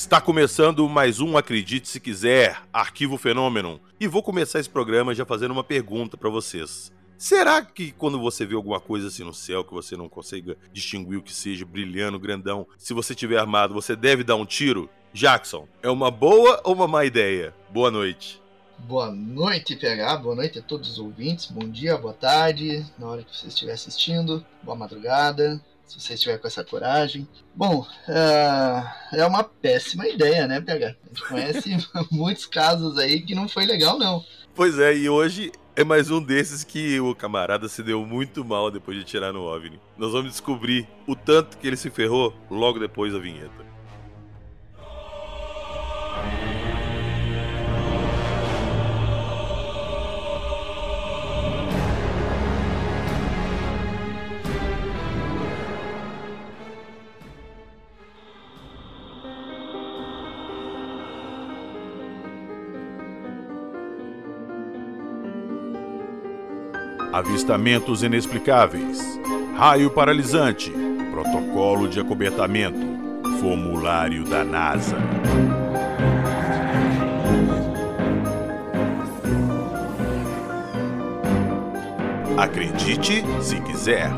Está começando mais um Acredite Se Quiser, Arquivo Fenômeno. E vou começar esse programa já fazendo uma pergunta para vocês. Será que quando você vê alguma coisa assim no céu que você não consiga distinguir o que seja brilhando, grandão, se você tiver armado, você deve dar um tiro? Jackson, é uma boa ou uma má ideia? Boa noite. Boa noite, PH. Boa noite a todos os ouvintes. Bom dia, boa tarde, na hora que você estiver assistindo. Boa madrugada se você estiver com essa coragem. Bom, uh, é uma péssima ideia, né, PH? A gente conhece muitos casos aí que não foi legal, não. Pois é, e hoje é mais um desses que o camarada se deu muito mal depois de tirar no OVNI. Nós vamos descobrir o tanto que ele se ferrou logo depois da vinheta. Avistamentos inexplicáveis. Raio paralisante. Protocolo de acobertamento. Formulário da NASA. Acredite se quiser.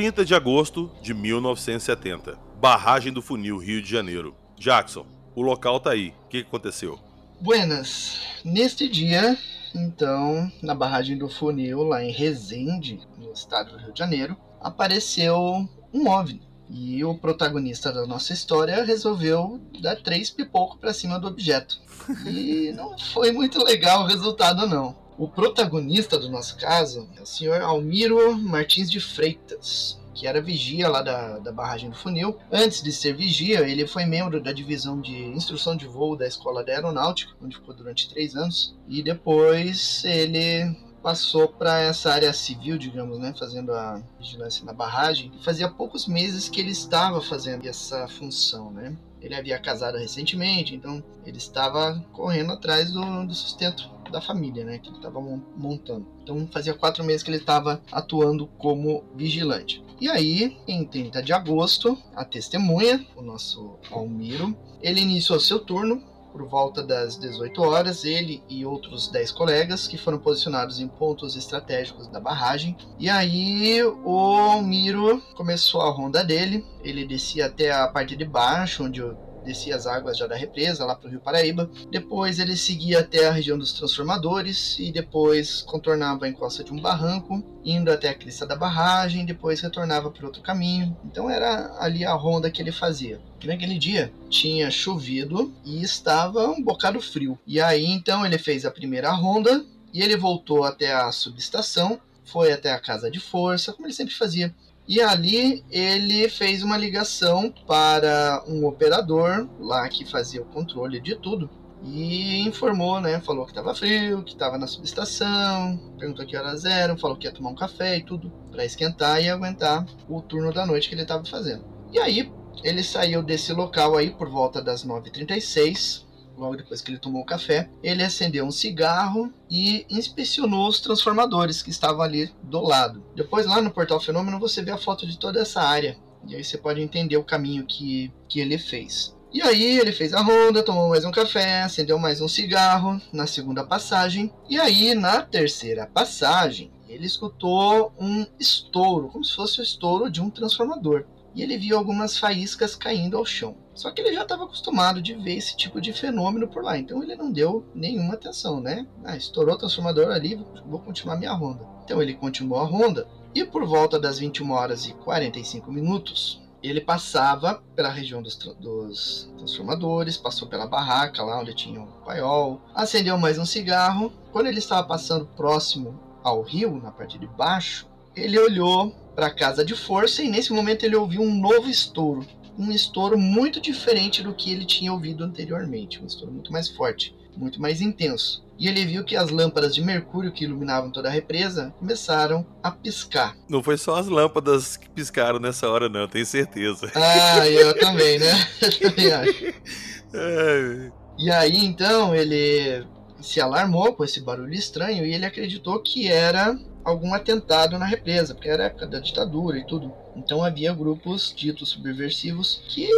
30 de agosto de 1970. Barragem do Funil, Rio de Janeiro. Jackson, o local tá aí. O que aconteceu? Buenas. Neste dia, então, na barragem do Funil, lá em Resende, no estado do Rio de Janeiro, apareceu um OVNI. E o protagonista da nossa história resolveu dar três pipocos para cima do objeto. E não foi muito legal o resultado, não. O protagonista do nosso caso é o senhor Almiro Martins de Freitas, que era vigia lá da, da barragem do Funil. Antes de ser vigia, ele foi membro da divisão de instrução de voo da Escola da Aeronáutica, onde ficou durante três anos. E depois ele passou para essa área civil, digamos, né, fazendo a vigilância na barragem. Fazia poucos meses que ele estava fazendo essa função, né? Ele havia casado recentemente, então ele estava correndo atrás do, do sustento da família, né, que ele estava montando. Então fazia quatro meses que ele estava atuando como vigilante. E aí, em 30 de agosto, a testemunha, o nosso Almiro, ele iniciou seu turno por volta das 18 horas, ele e outros 10 colegas que foram posicionados em pontos estratégicos da barragem. E aí o Almiro começou a ronda dele, ele descia até a parte de baixo, onde descia as águas já da represa, lá para o Rio Paraíba. Depois ele seguia até a região dos transformadores e depois contornava a encosta de um barranco, indo até a crista da barragem, depois retornava por outro caminho. Então era ali a ronda que ele fazia. naquele dia tinha chovido e estava um bocado frio. E aí então ele fez a primeira ronda e ele voltou até a subestação, foi até a casa de força, como ele sempre fazia. E ali ele fez uma ligação para um operador lá que fazia o controle de tudo e informou, né? Falou que estava frio, que estava na subestação, perguntou que horas eram, falou que ia tomar um café e tudo para esquentar e aguentar o turno da noite que ele estava fazendo. E aí ele saiu desse local aí por volta das 9h36 logo depois que ele tomou o café, ele acendeu um cigarro e inspecionou os transformadores que estavam ali do lado. Depois, lá no Portal Fenômeno, você vê a foto de toda essa área. E aí você pode entender o caminho que, que ele fez. E aí ele fez a ronda, tomou mais um café, acendeu mais um cigarro na segunda passagem. E aí na terceira passagem ele escutou um estouro, como se fosse o estouro de um transformador e ele viu algumas faíscas caindo ao chão. Só que ele já estava acostumado de ver esse tipo de fenômeno por lá, então ele não deu nenhuma atenção, né? Ah, estourou o transformador ali, vou continuar minha ronda. Então ele continuou a ronda e por volta das 21 horas e 45 minutos, ele passava pela região dos, dos, transformadores, passou pela barraca lá onde tinha o paiol, acendeu mais um cigarro. Quando ele estava passando próximo ao rio, na parte de baixo, ele olhou para casa de força e nesse momento ele ouviu um novo estouro. Um estouro muito diferente do que ele tinha ouvido anteriormente. Um estouro muito mais forte, muito mais intenso. e ele viu que as lâmpadas de mercúrio que iluminavam toda a represa começaram a piscar. Não foi só as lâmpadas que piscaram nessa hora, não, tenho certeza. Ah, eu também, né? Eu também acho. É. E aí, então, ele se alarmou com esse barulho estranho e ele acreditou que era algum atentado na represa, porque era época da ditadura e tudo. Então havia grupos ditos subversivos que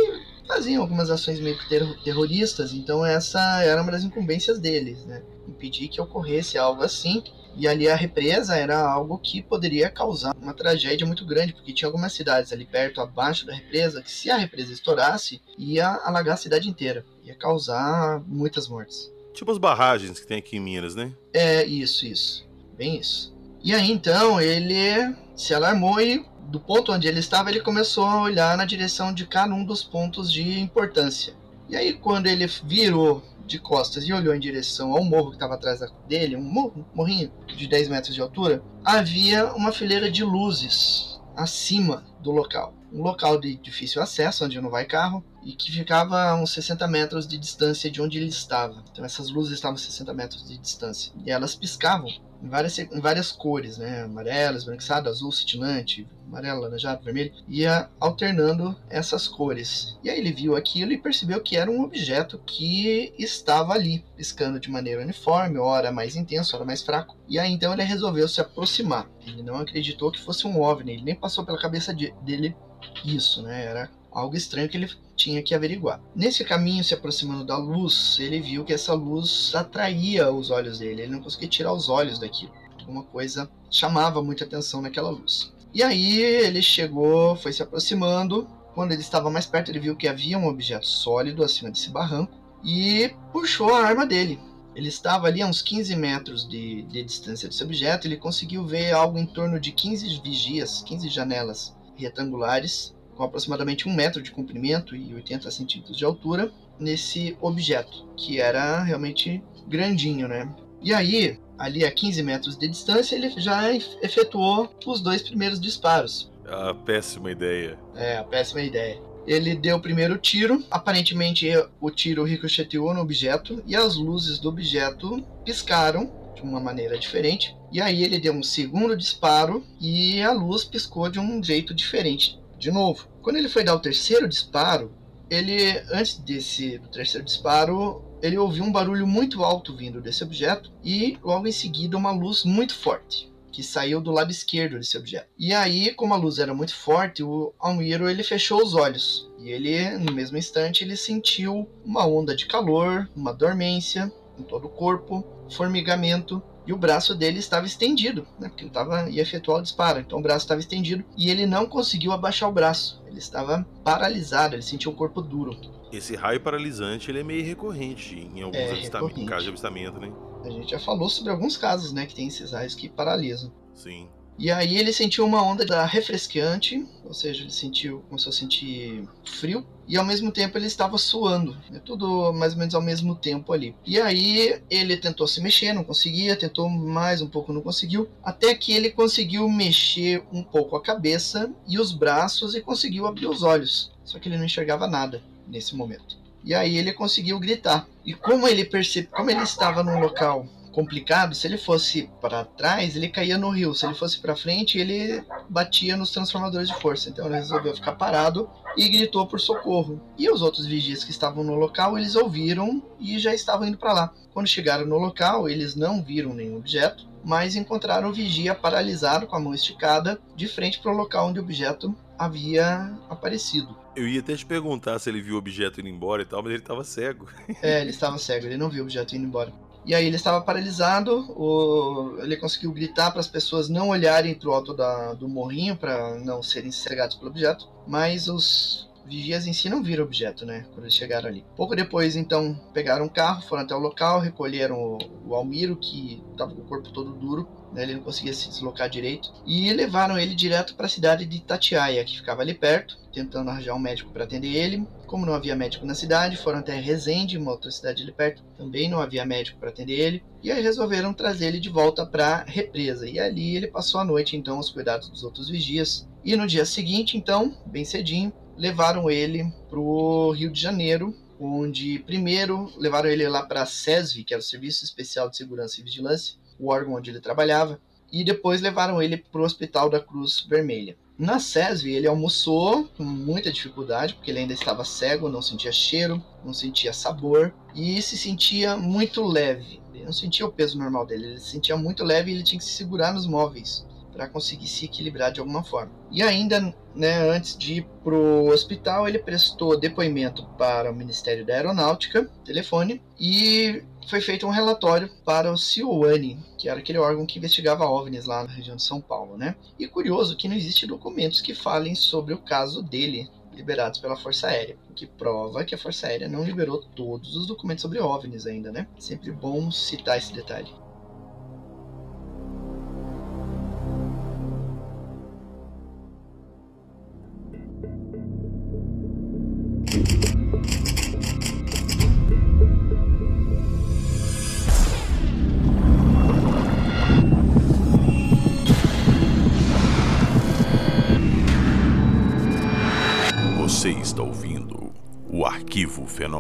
faziam algumas ações meio que ter terroristas, então essa era uma das incumbências deles, né? Impedir que ocorresse algo assim. E ali a represa era algo que poderia causar uma tragédia muito grande, porque tinha algumas cidades ali perto, abaixo da represa, que se a represa estourasse, ia alagar a cidade inteira, ia causar muitas mortes. Tipo as barragens que tem aqui em Minas, né? É, isso, isso. Bem isso. E aí então ele se alarmou e do ponto onde ele estava, ele começou a olhar na direção de cada um dos pontos de importância. E aí, quando ele virou de costas e olhou em direção ao morro que estava atrás dele, um morrinho de 10 metros de altura, havia uma fileira de luzes acima do local. Um local de difícil acesso, onde não vai carro, e que ficava a uns 60 metros de distância de onde ele estava. Então essas luzes estavam a 60 metros de distância. E elas piscavam em várias, em várias cores, né? Amarelo, esbranquiçado, azul, cintilante, amarelo, laranjado, vermelho. Ia alternando essas cores. E aí ele viu aquilo e percebeu que era um objeto que estava ali, piscando de maneira uniforme, hora mais intenso, hora mais fraco. E aí então ele resolveu se aproximar. Ele não acreditou que fosse um OVNI, ele nem passou pela cabeça de, dele isso, né? Era algo estranho que ele tinha que averiguar. Nesse caminho, se aproximando da luz, ele viu que essa luz atraía os olhos dele, ele não conseguia tirar os olhos daquilo. Alguma coisa chamava muita atenção naquela luz. E aí ele chegou, foi se aproximando. Quando ele estava mais perto, ele viu que havia um objeto sólido acima desse barranco e puxou a arma dele. Ele estava ali a uns 15 metros de, de distância desse objeto. Ele conseguiu ver algo em torno de 15 vigias, 15 janelas retangulares com aproximadamente um metro de comprimento e 80 centímetros de altura nesse objeto, que era realmente grandinho, né? E aí, ali a 15 metros de distância, ele já efetuou os dois primeiros disparos. A péssima ideia. É, a péssima ideia. Ele deu o primeiro tiro, aparentemente o tiro ricocheteou no objeto e as luzes do objeto piscaram de uma maneira diferente. E aí ele deu um segundo disparo e a luz piscou de um jeito diferente de novo. Quando ele foi dar o terceiro disparo, ele, antes desse terceiro disparo, ele ouviu um barulho muito alto vindo desse objeto e logo em seguida uma luz muito forte que saiu do lado esquerdo desse objeto. E aí, como a luz era muito forte, o Almiro ele fechou os olhos e ele, no mesmo instante, ele sentiu uma onda de calor, uma dormência em todo o corpo, formigamento e o braço dele estava estendido, né? Porque ele tava, ia efetuar o disparo. Então o braço estava estendido e ele não conseguiu abaixar o braço. Ele estava paralisado, ele sentiu o corpo duro. Esse raio paralisante ele é meio recorrente em alguns é, avistamentos, casos de avistamento, né? A gente já falou sobre alguns casos, né, que tem esses raios que paralisam. Sim. E aí ele sentiu uma onda da refrescante, ou seja, ele sentiu, começou a sentir frio, e ao mesmo tempo ele estava suando, né? tudo mais ou menos ao mesmo tempo ali. E aí ele tentou se mexer, não conseguia, tentou mais um pouco, não conseguiu, até que ele conseguiu mexer um pouco a cabeça e os braços e conseguiu abrir os olhos. Só que ele não enxergava nada nesse momento. E aí ele conseguiu gritar. E como ele percebe, como ele estava num local complicado, se ele fosse para trás, ele caía no rio. Se ele fosse para frente, ele batia nos transformadores de força. Então ele resolveu ficar parado e gritou por socorro. E os outros vigias que estavam no local, eles ouviram e já estavam indo para lá. Quando chegaram no local, eles não viram nenhum objeto, mas encontraram o vigia paralisado com a mão esticada de frente para o local onde o objeto havia aparecido. Eu ia até te perguntar se ele viu o objeto indo embora e tal, mas ele estava cego. É, ele estava cego, ele não viu o objeto indo embora. E aí ele estava paralisado, o... ele conseguiu gritar para as pessoas não olharem para o alto da... do morrinho para não serem cegados pelo objeto, mas os vigias em si não viram objeto, né? Quando eles chegaram ali. Pouco depois, então, pegaram um carro, foram até o local, recolheram o, o Almiro, que estava com o corpo todo duro, né? ele não conseguia se deslocar direito, e levaram ele direto para a cidade de Tatiaia, que ficava ali perto, tentando arranjar um médico para atender ele. Como não havia médico na cidade, foram até Resende, uma outra cidade ali perto, também não havia médico para atender ele, e aí resolveram trazer ele de volta para represa. E ali ele passou a noite, então, aos cuidados dos outros vigias. E no dia seguinte, então, bem cedinho, levaram ele para o Rio de Janeiro, onde primeiro levaram ele lá para a SESV, que era o Serviço Especial de Segurança e Vigilância, o órgão onde ele trabalhava, e depois levaram ele para o Hospital da Cruz Vermelha. Na SESV, ele almoçou com muita dificuldade, porque ele ainda estava cego, não sentia cheiro, não sentia sabor e se sentia muito leve. Ele não sentia o peso normal dele, ele se sentia muito leve e ele tinha que se segurar nos móveis para conseguir se equilibrar de alguma forma. E ainda, né, antes de ir para o hospital, ele prestou depoimento para o Ministério da Aeronáutica, telefone, e foi feito um relatório para o CIOANI, que era aquele órgão que investigava OVNIs lá na região de São Paulo, né? E curioso que não existe documentos que falem sobre o caso dele liberados pela Força Aérea, o que prova que a Força Aérea não liberou todos os documentos sobre OVNIs ainda, né? Sempre bom citar esse detalhe.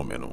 Fenômeno.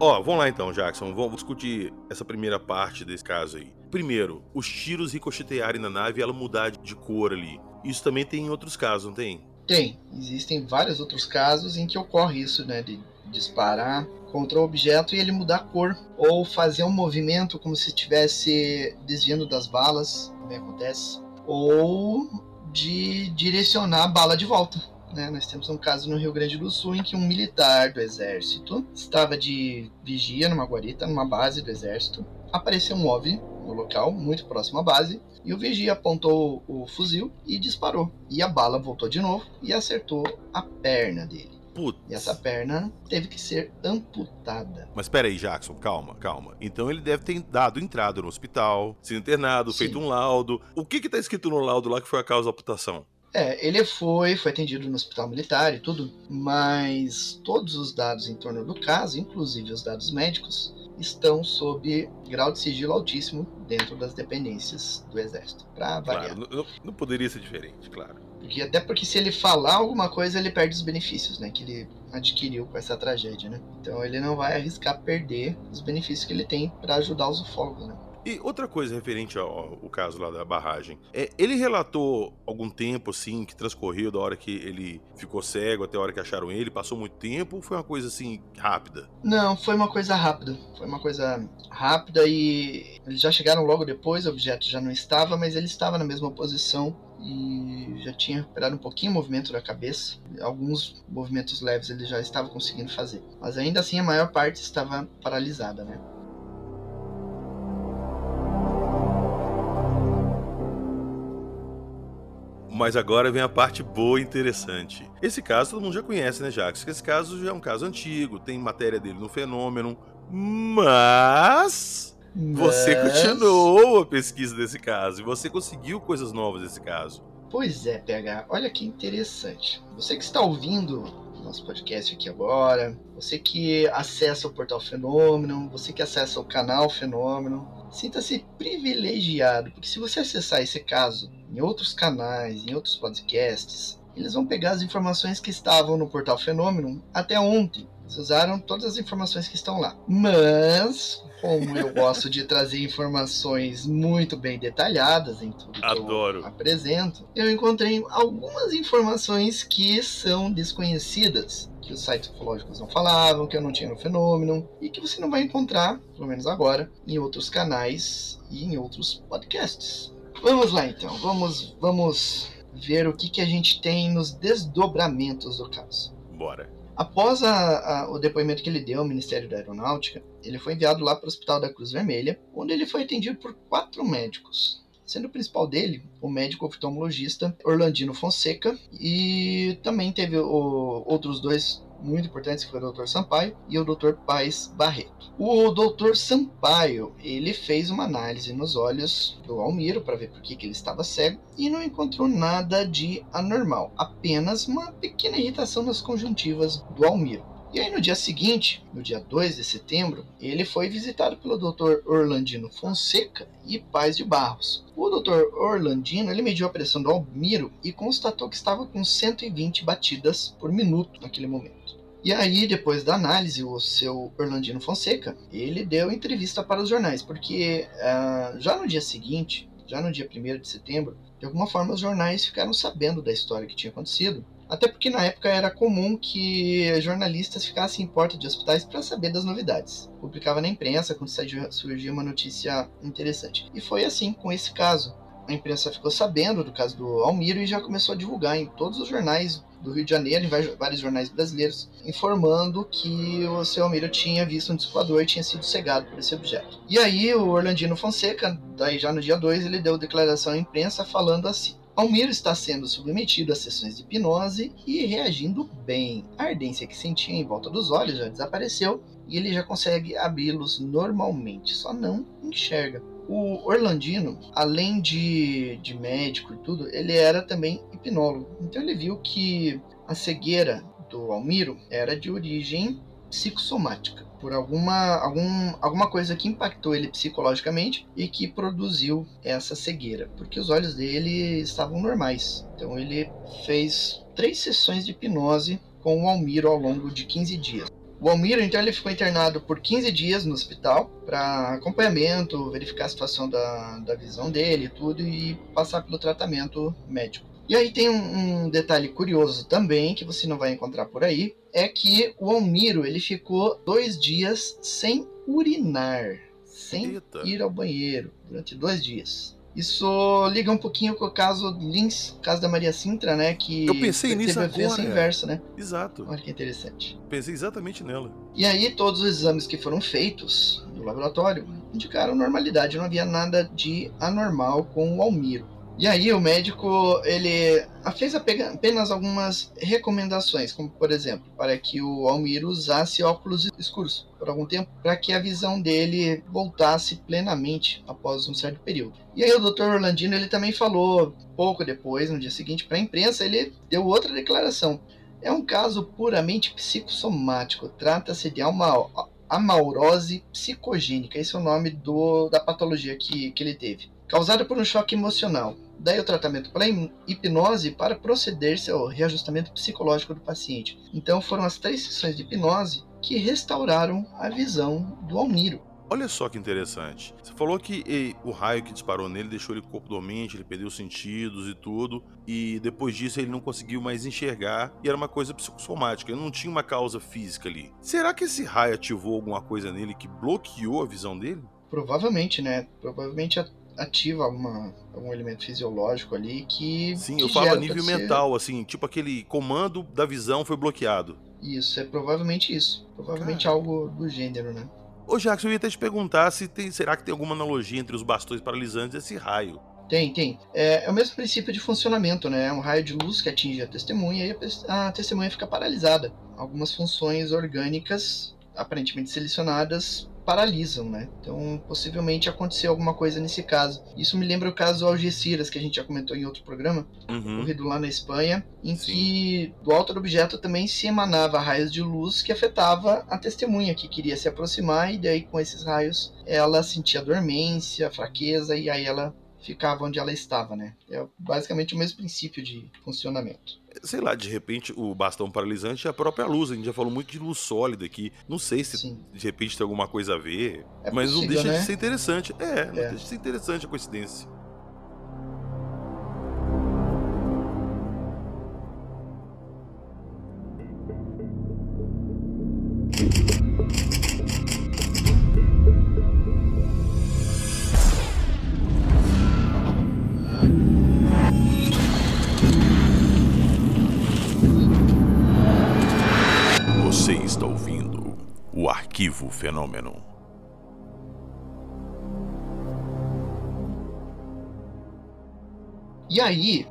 Ó, vamos lá então, Jackson. Vamos discutir essa primeira parte desse caso aí. Primeiro, os tiros ricochetearem na nave e ela mudar de cor ali. Isso também tem em outros casos, não tem? Tem. Existem vários outros casos em que ocorre isso, né? De disparar contra o objeto e ele mudar a cor. Ou fazer um movimento como se estivesse desviando das balas, também acontece. Ou de direcionar a bala de volta. Né? Nós temos um caso no Rio Grande do Sul em que um militar do exército estava de vigia numa guarita, numa base do exército. Apareceu um OVNI no local, muito próximo à base, e o vigia apontou o fuzil e disparou. E a bala voltou de novo e acertou a perna dele. Putz. E essa perna teve que ser amputada. Mas pera aí, Jackson, calma, calma. Então ele deve ter dado entrada no hospital, sido internado, Sim. feito um laudo. O que que tá escrito no laudo lá que foi a causa da amputação? É, ele foi, foi atendido no hospital militar e tudo, mas todos os dados em torno do caso, inclusive os dados médicos, estão sob grau de sigilo altíssimo dentro das dependências do exército, para variar. Claro, não, não poderia ser diferente, claro. Porque, até porque se ele falar alguma coisa, ele perde os benefícios, né, que ele adquiriu com essa tragédia, né? Então ele não vai arriscar perder os benefícios que ele tem para ajudar os ufólogos, né? E outra coisa referente ao, ao caso lá da barragem. É, ele relatou algum tempo, assim, que transcorreu da hora que ele ficou cego até a hora que acharam ele? Passou muito tempo ou foi uma coisa, assim, rápida? Não, foi uma coisa rápida. Foi uma coisa rápida e eles já chegaram logo depois, o objeto já não estava, mas ele estava na mesma posição e já tinha recuperado um pouquinho o movimento da cabeça. Alguns movimentos leves ele já estava conseguindo fazer. Mas ainda assim a maior parte estava paralisada, né? Mas agora vem a parte boa e interessante. Esse caso todo mundo já conhece, né, Jacques? Esse caso já é um caso antigo, tem matéria dele no fenômeno, mas você Mas- continuou a pesquisa desse caso e você conseguiu coisas novas desse caso. Pois é, PH, olha que interessante. Você que está ouvindo nosso podcast aqui agora, você que acessa o portal Fenômeno, você que acessa o canal Fenômeno, sinta-se privilegiado, porque se você acessar esse caso em outros canais, em outros podcasts, eles vão pegar as informações que estavam no portal Fenômeno até ontem. Eles usaram todas as informações que estão lá. Mas, como eu gosto de trazer informações muito bem detalhadas em tudo que Adoro. eu apresento, eu encontrei algumas informações que são desconhecidas, que os sites ufológicos não falavam, que eu não tinha no fenômeno, e que você não vai encontrar, pelo menos agora, em outros canais e em outros podcasts. Vamos lá então, vamos, vamos ver o que, que a gente tem nos desdobramentos do caso. Bora. Após a- a- o depoimento que ele deu ao Ministério da Aeronáutica, ele foi enviado lá para o Hospital da Cruz Vermelha, onde ele foi atendido por quatro médicos. Sendo o principal dele o médico oftalmologista Orlandino Fonseca, e também teve o- outros dois muito importantes, que foi o Dr. Sampaio e o Dr. Paz Barreto. O Dr. Sampaio, ele fez uma análise nos olhos do Almiro para ver por que, que ele estava cego e não encontrou nada de anormal, apenas uma pequena irritação nas conjuntivas do Almiro. E aí no dia seguinte, no dia 2 de setembro, ele foi visitado pelo Dr. Orlandino Fonseca e Paz de Barros. O Dr. Orlandino ele mediu a pressão do Almiro e constatou que estava com 120 batidas por minuto naquele momento. E aí, depois da análise, o seu Orlandino Fonseca, ele deu entrevista para os jornais, porque uh, já no dia seguinte, já no dia 1 de setembro, de alguma forma os jornais ficaram sabendo da história que tinha acontecido até porque na época era comum que jornalistas ficassem em porta de hospitais para saber das novidades. Publicava na imprensa quando surgia uma notícia interessante. E foi assim com esse caso. A imprensa ficou sabendo do caso do Almiro e já começou a divulgar em todos os jornais do Rio de Janeiro, em vários jornais brasileiros, informando que o seu Almiro tinha visto um discoador e tinha sido cegado por esse objeto. E aí o Orlandino Fonseca, daí já no dia 2, ele deu declaração à imprensa falando assim: Almiro está sendo submetido a sessões de hipnose e reagindo bem. A ardência que sentia em volta dos olhos já desapareceu e ele já consegue abri-los normalmente, só não enxerga. O Orlandino, além de, de médico e tudo, ele era também hipnólogo. Então ele viu que a cegueira do Almiro era de origem psicossomática por alguma, algum, alguma coisa que impactou ele psicologicamente e que produziu essa cegueira, porque os olhos dele estavam normais. Então ele fez três sessões de hipnose com o Almiro ao longo de 15 dias. O Almiro, então, ele ficou internado por 15 dias no hospital para acompanhamento, verificar a situação da, da visão dele e tudo e passar pelo tratamento médico. E aí tem um, um, detalhe curioso também que você não vai encontrar por aí, é que o Almiro ele ficou dois dias sem urinar, sem Eita. ir ao banheiro durante dois dias. Isso liga um pouquinho com o caso Lins, caso da Maria Sintra, né? Que eu pensei nisso teve agora. inversa, né? Exato. Olha que interessante. Pensei exatamente nela. E aí todos os exames que foram feitos no laboratório indicaram normalidade, não havia nada de anormal com o Almiro. E aí o médico ele fez apenas algumas recomendações, como por exemplo, para que o Almir usasse óculos escuros por algum tempo, para que a visão dele voltasse plenamente após um certo período. E aí o Dr. Orlandino ele também falou pouco depois, no dia seguinte, para a imprensa, ele deu outra declaração. É um caso puramente psicossomático. Trata-se de uma amaurose psicogênica. Esse é o nome do, da patologia que, que ele teve causada por um choque emocional. Daí o tratamento pela hipnose para proceder-se ao reajustamento psicológico do paciente. Então foram as três sessões de hipnose que restauraram a visão do Almiro. Olha só que interessante. Você falou que e, o raio que disparou nele deixou ele corpo dormente, ele perdeu os sentidos e tudo, e depois disso ele não conseguiu mais enxergar, e era uma coisa psicossomática, ele não tinha uma causa física ali. Será que esse raio ativou alguma coisa nele que bloqueou a visão dele? Provavelmente, né? Provavelmente ativa alguma, algum elemento fisiológico ali que. Sim, que eu falo a nível mental, assim, tipo aquele comando da visão foi bloqueado. Isso, é provavelmente isso. Provavelmente Cara. algo do gênero, né? Ô Jackson, eu ia até te perguntar se tem. Será que tem alguma analogia entre os bastões paralisantes e esse raio? Tem, tem. É, é, o mesmo princípio de funcionamento, né? É um raio de luz que atinge a testemunha e a, a testemunha fica paralisada. Algumas funções orgânicas, aparentemente selecionadas, paralisam, né? Então, possivelmente aconteceu alguma coisa nesse caso. Isso me lembra o caso Algeciras, que a gente já comentou em outro programa, uhum. ocorrido lá na Espanha, em Sim. que do alto do objeto também se emanava raios de luz que afetava a testemunha que queria se aproximar e daí com esses raios ela sentia dormência, fraqueza e aí ela ficava onde ela estava, né? É basicamente o mesmo princípio de funcionamento. Sei lá, de repente o bastão paralisante é a própria luz. A gente já falou muito de luz sólida aqui. Não sei se Sim. de repente tem alguma coisa a ver. É mas possível, não deixa né? de ser interessante. É, é, não deixa de ser interessante a coincidência. Aí,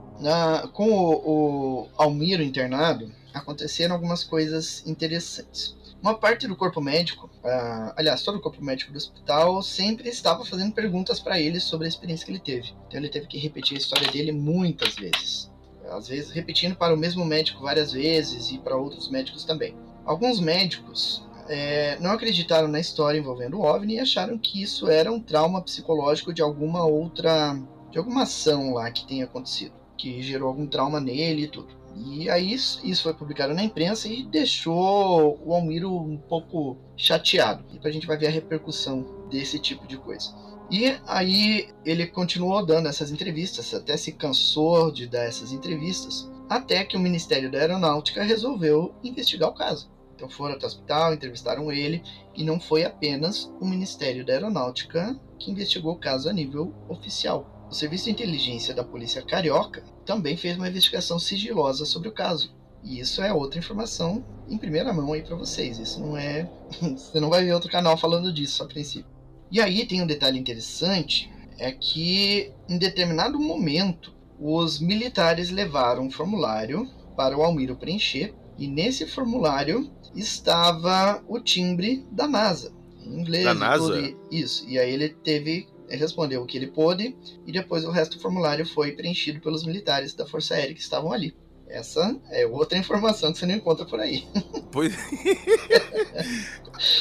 com o, o Almiro internado, aconteceram algumas coisas interessantes. Uma parte do corpo médico, uh, aliás, todo o corpo médico do hospital sempre estava fazendo perguntas para ele sobre a experiência que ele teve. Então ele teve que repetir a história dele muitas vezes. Às vezes repetindo para o mesmo médico várias vezes e para outros médicos também. alguns médicos é, não acreditaram na história envolvendo o OVNI e acharam que isso era um trauma psicológico de alguma outra. De alguma ação lá que tenha acontecido, que gerou algum trauma nele e tudo. E aí isso foi publicado na imprensa e deixou o Almiro um pouco chateado. E a gente vai ver a repercussão desse tipo de coisa. E aí ele continuou dando essas entrevistas, até se cansou de dar essas entrevistas, até que o Ministério da Aeronáutica resolveu investigar o caso. Então foram até o hospital, entrevistaram ele, e não foi apenas o Ministério da Aeronáutica que investigou o caso a nível oficial. O Serviço de Inteligência da Polícia Carioca também fez uma investigação sigilosa sobre o caso. E isso é outra informação em primeira mão aí para vocês. Isso não é. Você não vai ver outro canal falando disso a princípio. E aí tem um detalhe interessante: é que em determinado momento os militares levaram um formulário para o Almiro preencher. E nesse formulário estava o timbre da NASA, em inglês. Da NASA? Isso. E aí ele teve respondeu o que ele pôde e depois o resto do formulário foi preenchido pelos militares da Força Aérea que estavam ali. Essa é outra informação que você não encontra por aí. Pois.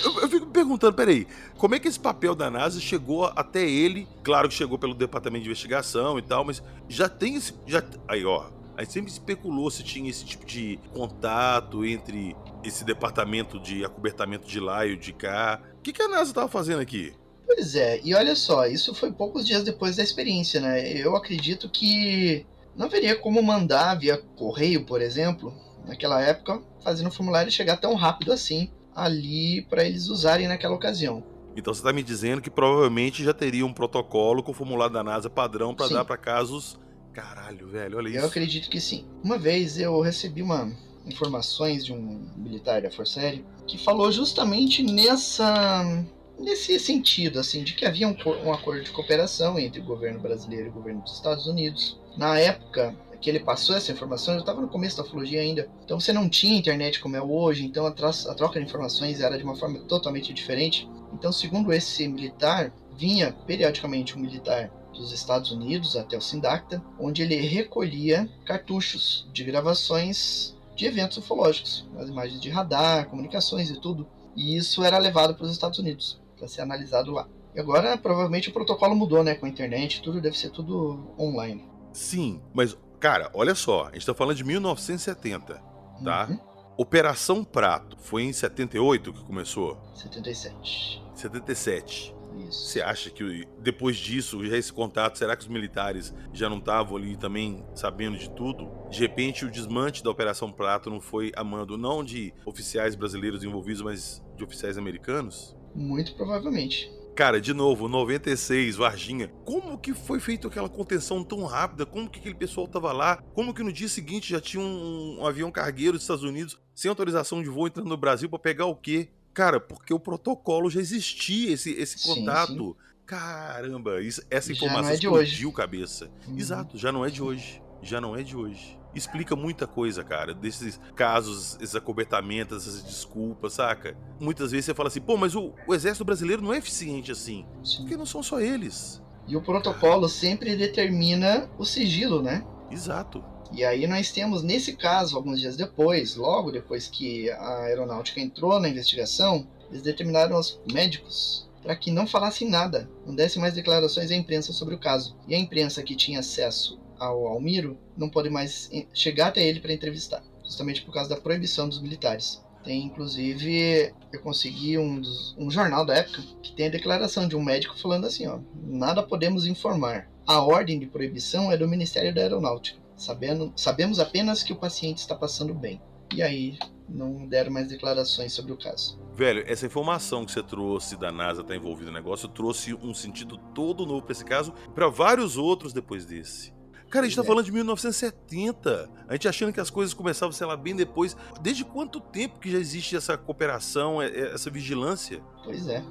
eu, fico perguntando, peraí, como é que esse papel da NASA chegou até ele? Claro que chegou pelo departamento de investigação e tal, mas já tem esse. Já, aí, ó. Aí sempre especulou se tinha esse tipo de contato entre esse departamento de acobertamento de lá e o de cá. O que, que a NASA estava fazendo aqui? Pois é, e olha só, isso foi poucos dias depois da experiência, né? Eu acredito que não haveria como mandar via correio, por exemplo, naquela época, fazendo o formulário chegar tão rápido assim ali para eles usarem naquela ocasião. Então você está me dizendo que provavelmente já teria um protocolo com o formulário da NASA padrão para dar para casos. Caralho, velho, olha isso. Eu acredito que sim. Uma vez eu recebi uma informações de um militar da Força Aérea que falou justamente nessa nesse sentido, assim, de que havia um, um acordo de cooperação entre o governo brasileiro e o governo dos Estados Unidos. Na época que ele passou essa informação, eu estava no começo da ufologia ainda, então você não tinha internet como é hoje, então a, a troca de informações era de uma forma totalmente diferente. Então, segundo esse militar, vinha periodicamente um militar dos Estados Unidos até o Sindacta, onde ele recolhia cartuchos de gravações de eventos ufológicos, as imagens de radar, comunicações e tudo. E isso era levado para os Estados Unidos para ser analisado lá. E agora provavelmente o protocolo mudou, né, com a internet, tudo deve ser tudo online. Sim, mas cara, olha só, a gente tá falando de 1970, tá? Uhum. Operação Prato foi em 78 que começou? 77. 77. Isso. Você acha que depois disso, já esse contato, será que os militares já não estavam ali também sabendo de tudo? De repente, o desmante da Operação Prato não foi a mando não de oficiais brasileiros envolvidos, mas de oficiais americanos? Muito provavelmente. Cara, de novo, 96, Varginha. Como que foi feita aquela contenção tão rápida? Como que aquele pessoal tava lá? Como que no dia seguinte já tinha um, um avião cargueiro dos Estados Unidos sem autorização de voo entrando no Brasil para pegar o quê? Cara, porque o protocolo já existia, esse, esse contato. Sim. Caramba, isso, essa informação é explodiu hoje. cabeça. Uhum. Exato, já não é de hoje. Já não é de hoje explica muita coisa, cara. Desses casos, esses acobertamentos, essas desculpas, saca? Muitas vezes você fala assim, pô, mas o, o exército brasileiro não é eficiente assim. Sim. Porque não são só eles. E o protocolo sempre determina o sigilo, né? Exato. E aí nós temos, nesse caso, alguns dias depois, logo depois que a aeronáutica entrou na investigação, eles determinaram aos médicos para que não falassem nada, não dessem mais declarações à imprensa sobre o caso. E a imprensa que tinha acesso ao Almiro não pode mais chegar até ele para entrevistar, justamente por causa da proibição dos militares. Tem inclusive, eu consegui um, dos, um jornal da época que tem a declaração de um médico falando assim: ó, nada podemos informar. A ordem de proibição é do Ministério da Aeronáutica. Sabendo, sabemos apenas que o paciente está passando bem. E aí não deram mais declarações sobre o caso. Velho, essa informação que você trouxe da NASA tá envolvida no negócio trouxe um sentido todo novo para esse caso, para vários outros depois desse. Cara, a gente tá é. falando de 1970. A gente achando que as coisas começavam, sei lá, bem depois. Desde quanto tempo que já existe essa cooperação, é, é, essa vigilância? Pois é.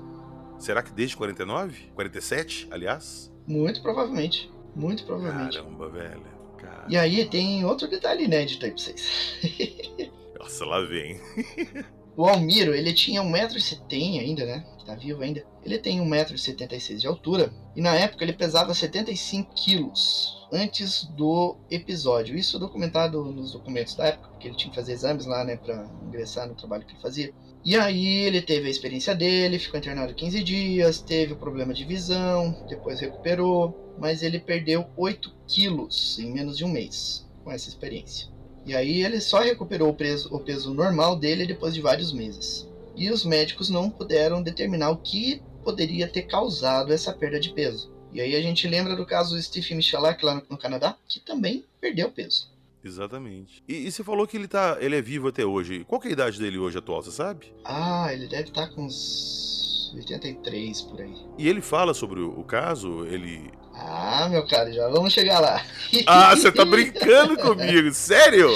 Será que desde 49? 47, aliás? Muito provavelmente. Muito provavelmente. Caramba, velho. Caramba. E aí tem outro detalhe inédito aí pra vocês. Nossa, lá vem. o Almiro, ele tinha 1,70m ainda, né? Tá vivo ainda. Ele tem 1,76m de altura. E na época ele pesava 75 quilos antes do episódio. Isso documentado nos documentos da época, porque ele tinha que fazer exames lá, né, para ingressar no trabalho que ele fazia. E aí ele teve a experiência dele, ficou internado 15 dias, teve o problema de visão, depois recuperou, mas ele perdeu 8 quilos em menos de um mês com essa experiência. E aí ele só recuperou o peso, o peso normal dele depois de vários meses. E os médicos não puderam determinar o que poderia ter causado essa perda de peso. E aí a gente lembra do caso do Stephen Michalak lá no, no Canadá, que também perdeu peso. Exatamente. E, e, você falou que ele tá. ele é vivo até hoje. Qual é a idade dele hoje atual, você sabe? Ah, ele deve estar tá com uns 83 por aí. E ele fala sobre o, o caso? Ele. Ah, meu cara, já vamos chegar lá. Ah, você tá brincando comigo, sério?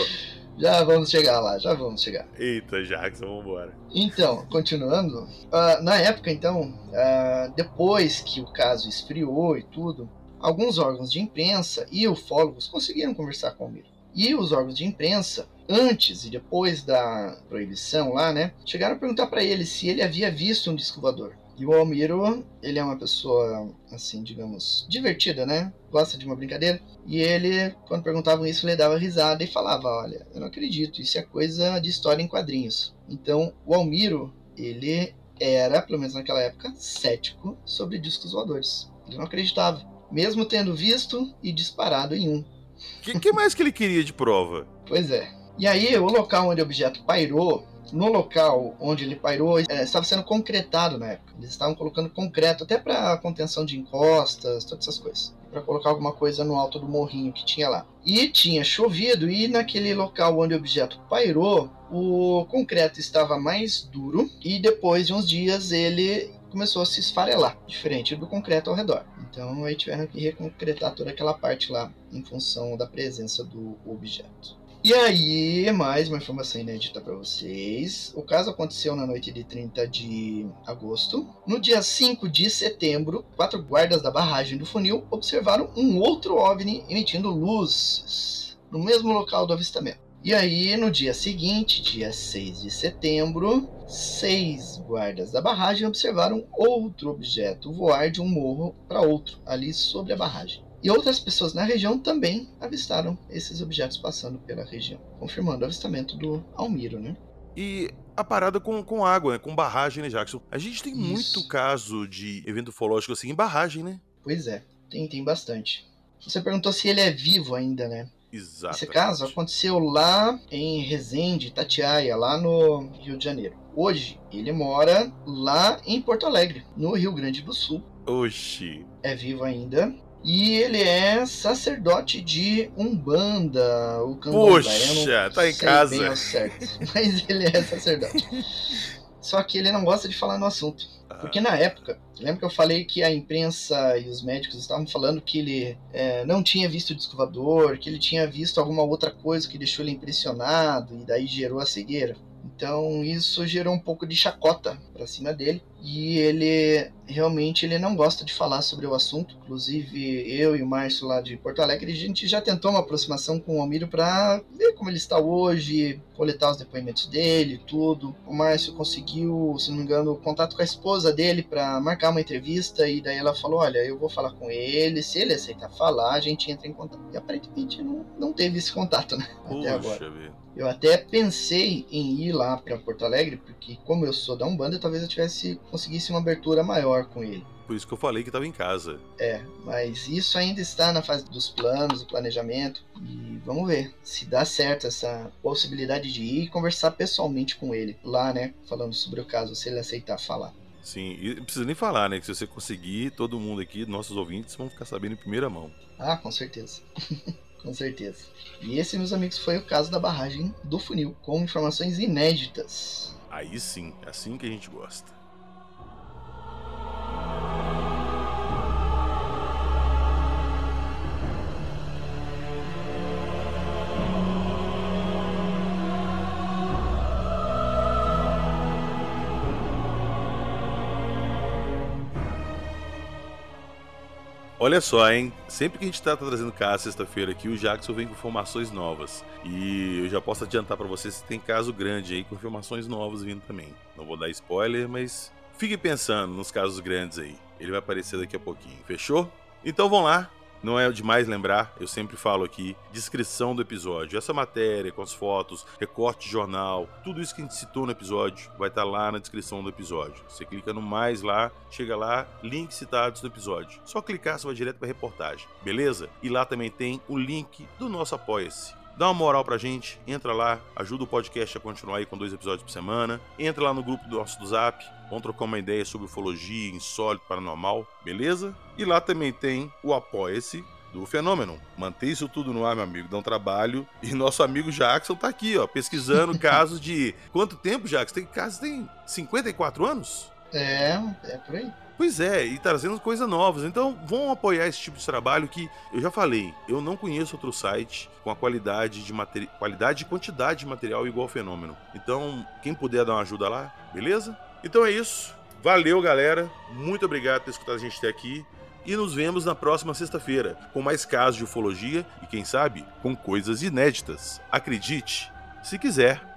Já vamos chegar lá, já vamos chegar. Eita, Jackson, vambora. Então, continuando, uh, na época, então, uh, depois que o caso esfriou e tudo, alguns órgãos de imprensa e ufólogos conseguiram conversar com o Miro. E os órgãos de imprensa, antes e depois da proibição lá, né, chegaram a perguntar para ele se ele havia visto um disco voador. E o Almiro, ele é uma pessoa, assim, digamos, divertida, né? Gosta de uma brincadeira. E ele, quando perguntavam isso, ele dava risada e falava: Olha, eu não acredito, isso é coisa de história em quadrinhos. Então, o Almiro, ele era, pelo menos naquela época, cético sobre discos voadores. Ele não acreditava, mesmo tendo visto e disparado em um. O que, que mais que ele queria de prova? Pois é. E aí, o local onde o objeto pairou no local onde ele pairou é, estava sendo concretado na época. Eles estavam colocando concreto até para contenção de encostas, todas essas coisas. Para colocar alguma coisa no alto do morrinho que tinha lá. E tinha chovido, e naquele local onde o objeto pairou, o concreto estava mais duro, e depois de uns dias ele começou a se esfarelar, diferente do concreto ao redor. Então aí tiveram que reconcretar toda aquela parte lá em função da presença do objeto. E aí, mais uma informação inédita para vocês. O caso aconteceu na noite de 30 de agosto. No dia 5 de setembro, quatro guardas da barragem do funil observaram um outro OVNI emitindo luzes no mesmo local do avistamento. E aí, no dia seguinte, dia 6 de setembro, seis guardas da barragem observaram outro objeto voar de um morro para outro, ali sobre a barragem. E outras pessoas na região também avistaram esses objetos passando pela região, confirmando o avistamento do Almiro, né? E a parada com, com água, né? com barragem, né, Jackson? A gente tem Isso. muito caso de evento ufológico assim em barragem, né? Pois é, tem, tem bastante. Você perguntou se ele é vivo ainda, né? Exato. Esse caso aconteceu lá em Resende, Tatiaia, lá no Rio de Janeiro. Hoje, ele mora lá em Porto Alegre, no Rio Grande do Sul. Oxi. É vivo ainda. E ele é sacerdote de Umbanda, o. Poxa, tá em casa. mas ele é sacerdote. Só que ele não gosta de falar no assunto. Porque na época, lembra que eu falei que a imprensa e os médicos estavam falando que ele é, não tinha visto o descovador, que ele tinha visto alguma outra coisa que deixou ele impressionado e daí gerou a cegueira? Então isso gerou um pouco de chacota para cima dele e ele realmente ele não gosta de falar sobre o assunto. Inclusive eu e o Márcio lá de Porto Alegre a gente já tentou uma aproximação com o Almiro para ver como ele está hoje, coletar os depoimentos dele, tudo. O Márcio conseguiu, se não me engano, contato com a esposa dele para marcar uma entrevista e daí ela falou, olha, eu vou falar com ele, se ele aceitar falar, a gente entra em contato. E aparentemente não, não teve esse contato, né? Até agora. Eu até pensei em ir lá para Porto Alegre, porque como eu sou da Umbanda, talvez eu tivesse conseguisse uma abertura maior com ele. Por isso que eu falei que estava em casa. É, mas isso ainda está na fase dos planos, do planejamento. E vamos ver se dá certo essa possibilidade de ir e conversar pessoalmente com ele lá, né? Falando sobre o caso, se ele aceitar falar. Sim, e não precisa nem falar, né? Que se você conseguir, todo mundo aqui, nossos ouvintes, vão ficar sabendo em primeira mão. Ah, com certeza. com certeza. E esse, meus amigos, foi o caso da barragem do funil, com informações inéditas. Aí sim, é assim que a gente gosta. Olha só, hein? Sempre que a gente tá trazendo caso sexta-feira aqui, o Jackson vem com informações novas. E eu já posso adiantar para vocês que tem caso grande aí com informações novas vindo também. Não vou dar spoiler, mas fique pensando nos casos grandes aí. Ele vai aparecer daqui a pouquinho, fechou? Então vamos lá. Não é demais lembrar, eu sempre falo aqui, descrição do episódio. Essa matéria com as fotos, recorte de jornal, tudo isso que a gente citou no episódio vai estar tá lá na descrição do episódio. Você clica no mais lá, chega lá, links citados no episódio. Só clicar, você vai direto para reportagem, beleza? E lá também tem o link do nosso Apoia-se Dá uma moral pra gente, entra lá, ajuda o podcast a continuar aí com dois episódios por semana. Entra lá no grupo do nosso do Zap, vamos trocar uma ideia sobre ufologia, insólito, paranormal, beleza? E lá também tem o Apoia-se do fenômeno. Manter isso tudo no ar, meu amigo, dá um trabalho. E nosso amigo Jackson tá aqui, ó, pesquisando casos de. Quanto tempo, Jackson? Tem casos tem 54 anos? É, é por aí. Pois é, e trazendo coisas novas. Então, vão apoiar esse tipo de trabalho que eu já falei, eu não conheço outro site com a qualidade de qualidade e quantidade de material igual ao fenômeno. Então, quem puder dar uma ajuda lá, beleza? Então é isso. Valeu, galera. Muito obrigado por ter escutado a gente até aqui. E nos vemos na próxima sexta-feira com mais casos de ufologia e, quem sabe, com coisas inéditas. Acredite, se quiser.